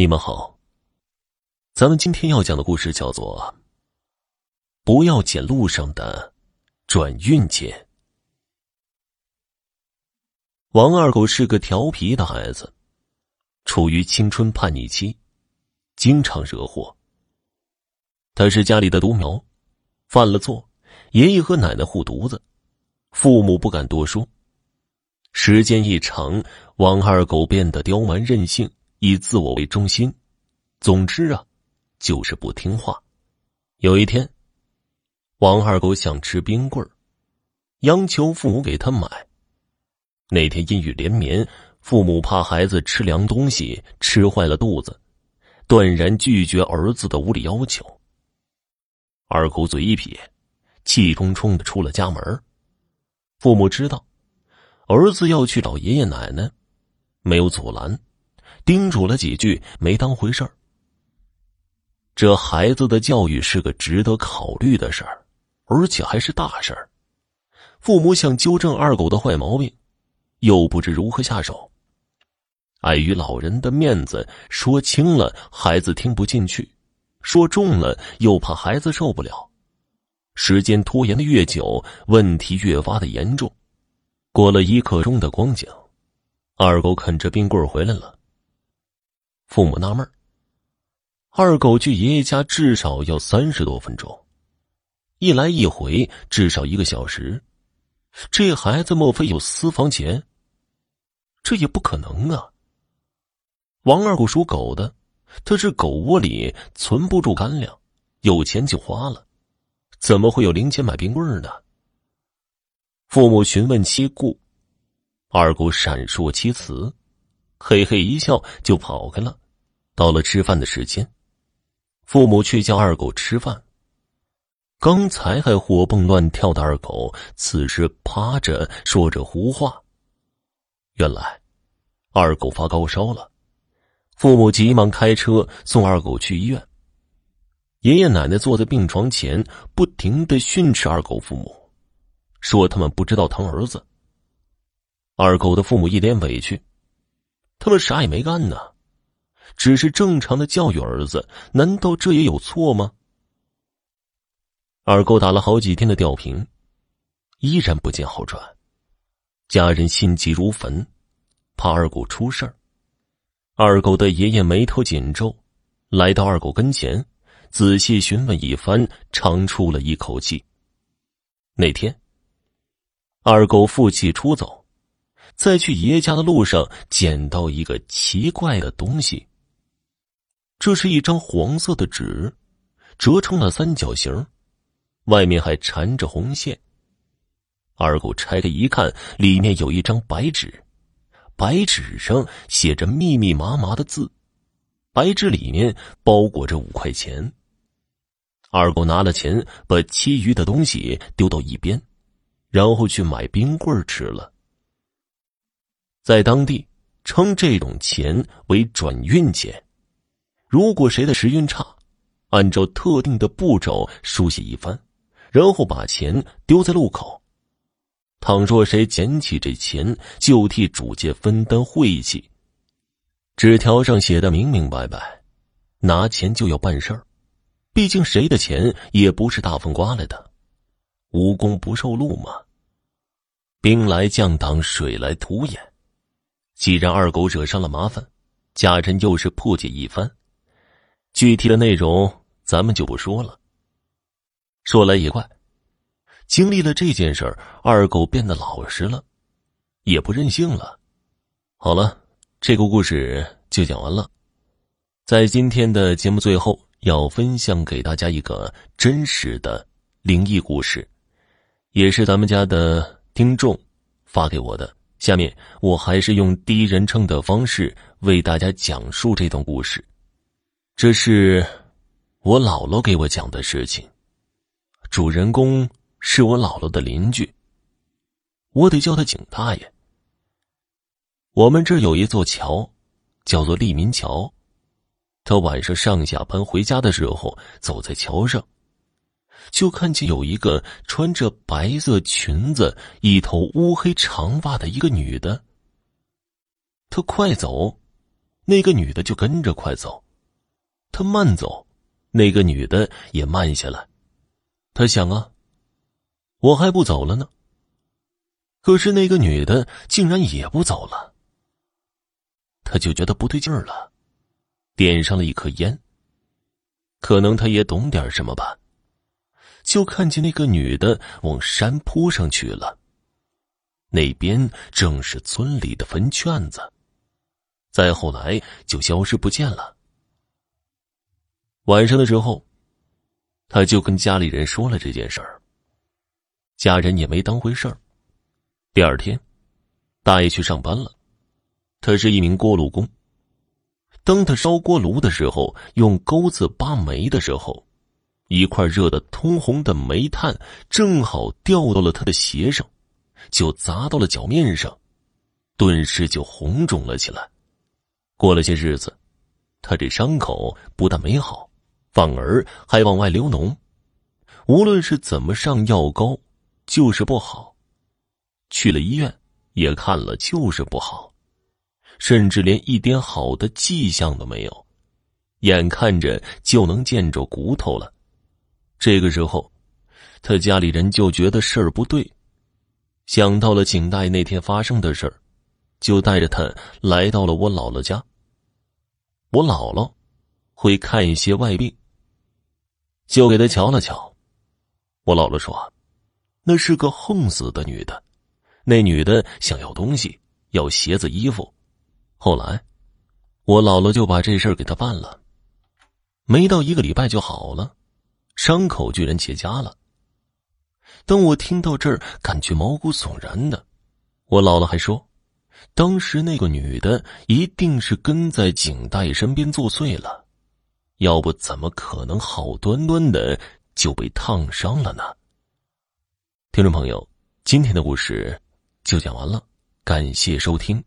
你们好，咱们今天要讲的故事叫做《不要捡路上的转运钱》。王二狗是个调皮的孩子，处于青春叛逆期，经常惹祸。他是家里的独苗，犯了错，爷爷和奶奶护犊子，父母不敢多说。时间一长，王二狗变得刁蛮任性。以自我为中心，总之啊，就是不听话。有一天，王二狗想吃冰棍，央求父母给他买。那天阴雨连绵，父母怕孩子吃凉东西吃坏了肚子，断然拒绝儿子的无理要求。二狗嘴一撇，气冲冲的出了家门。父母知道儿子要去找爷爷奶奶，没有阻拦。叮嘱了几句，没当回事儿。这孩子的教育是个值得考虑的事儿，而且还是大事儿。父母想纠正二狗的坏毛病，又不知如何下手。碍于老人的面子，说轻了孩子听不进去，说重了又怕孩子受不了。时间拖延的越久，问题越发的严重。过了一刻钟的光景，二狗啃着冰棍回来了。父母纳闷二狗去爷爷家至少要三十多分钟，一来一回至少一个小时，这孩子莫非有私房钱？这也不可能啊！王二狗属狗的，他是狗窝里存不住干粮，有钱就花了，怎么会有零钱买冰棍呢？父母询问其故，二狗闪烁其词，嘿嘿一笑就跑开了。到了吃饭的时间，父母去叫二狗吃饭。刚才还活蹦乱跳的二狗，此时趴着说着胡话。原来，二狗发高烧了，父母急忙开车送二狗去医院。爷爷奶奶坐在病床前，不停的训斥二狗父母，说他们不知道疼儿子。二狗的父母一脸委屈，他们啥也没干呢。只是正常的教育儿子，难道这也有错吗？二狗打了好几天的吊瓶，依然不见好转，家人心急如焚，怕二狗出事儿。二狗的爷爷眉头紧皱，来到二狗跟前，仔细询问一番，长出了一口气。那天，二狗负气出走，在去爷爷家的路上，捡到一个奇怪的东西。这是一张黄色的纸，折成了三角形，外面还缠着红线。二狗拆开一看，里面有一张白纸，白纸上写着密密麻麻的字，白纸里面包裹着五块钱。二狗拿了钱，把其余的东西丢到一边，然后去买冰棍吃了。在当地，称这种钱为转运钱。如果谁的时运差，按照特定的步骤书写一番，然后把钱丢在路口。倘若谁捡起这钱，就替主家分担晦气。纸条上写的明明白白，拿钱就要办事儿。毕竟谁的钱也不是大风刮来的，无功不受禄嘛。兵来将挡，水来土掩。既然二狗惹上了麻烦，家人又是破解一番。具体的内容咱们就不说了。说来也怪，经历了这件事儿，二狗变得老实了，也不任性了。好了，这个故事就讲完了。在今天的节目最后，要分享给大家一个真实的灵异故事，也是咱们家的听众发给我的。下面我还是用第一人称的方式为大家讲述这段故事。这是我姥姥给我讲的事情，主人公是我姥姥的邻居，我得叫他景大爷。我们这有一座桥，叫做利民桥。他晚上上下班回家的时候，走在桥上，就看见有一个穿着白色裙子、一头乌黑长发的一个女的。他快走。那个女的就跟着快走。他慢走，那个女的也慢下来。他想啊，我还不走了呢。可是那个女的竟然也不走了。他就觉得不对劲儿了，点上了一颗烟。可能他也懂点什么吧，就看见那个女的往山坡上去了。那边正是村里的坟圈子，再后来就消失不见了。晚上的时候，他就跟家里人说了这件事儿。家人也没当回事儿。第二天，大爷去上班了，他是一名锅炉工。当他烧锅炉的时候，用钩子扒煤的时候，一块热的通红的煤炭正好掉到了他的鞋上，就砸到了脚面上，顿时就红肿了起来。过了些日子，他这伤口不但没好，反而还往外流脓。无论是怎么上药膏，就是不好。去了医院，也看了，就是不好。甚至连一点好的迹象都没有，眼看着就能见着骨头了。这个时候，他家里人就觉得事儿不对，想到了景大爷那天发生的事儿，就带着他来到了我姥姥家。我姥姥会看一些外病，就给他瞧了瞧。我姥姥说：“那是个横死的女的，那女的想要东西，要鞋子、衣服。”后来，我姥姥就把这事儿给他办了，没到一个礼拜就好了，伤口居然结痂了。当我听到这儿，感觉毛骨悚然的。我姥姥还说，当时那个女的一定是跟在景大爷身边作祟了，要不怎么可能好端端的就被烫伤了呢？听众朋友，今天的故事就讲完了，感谢收听。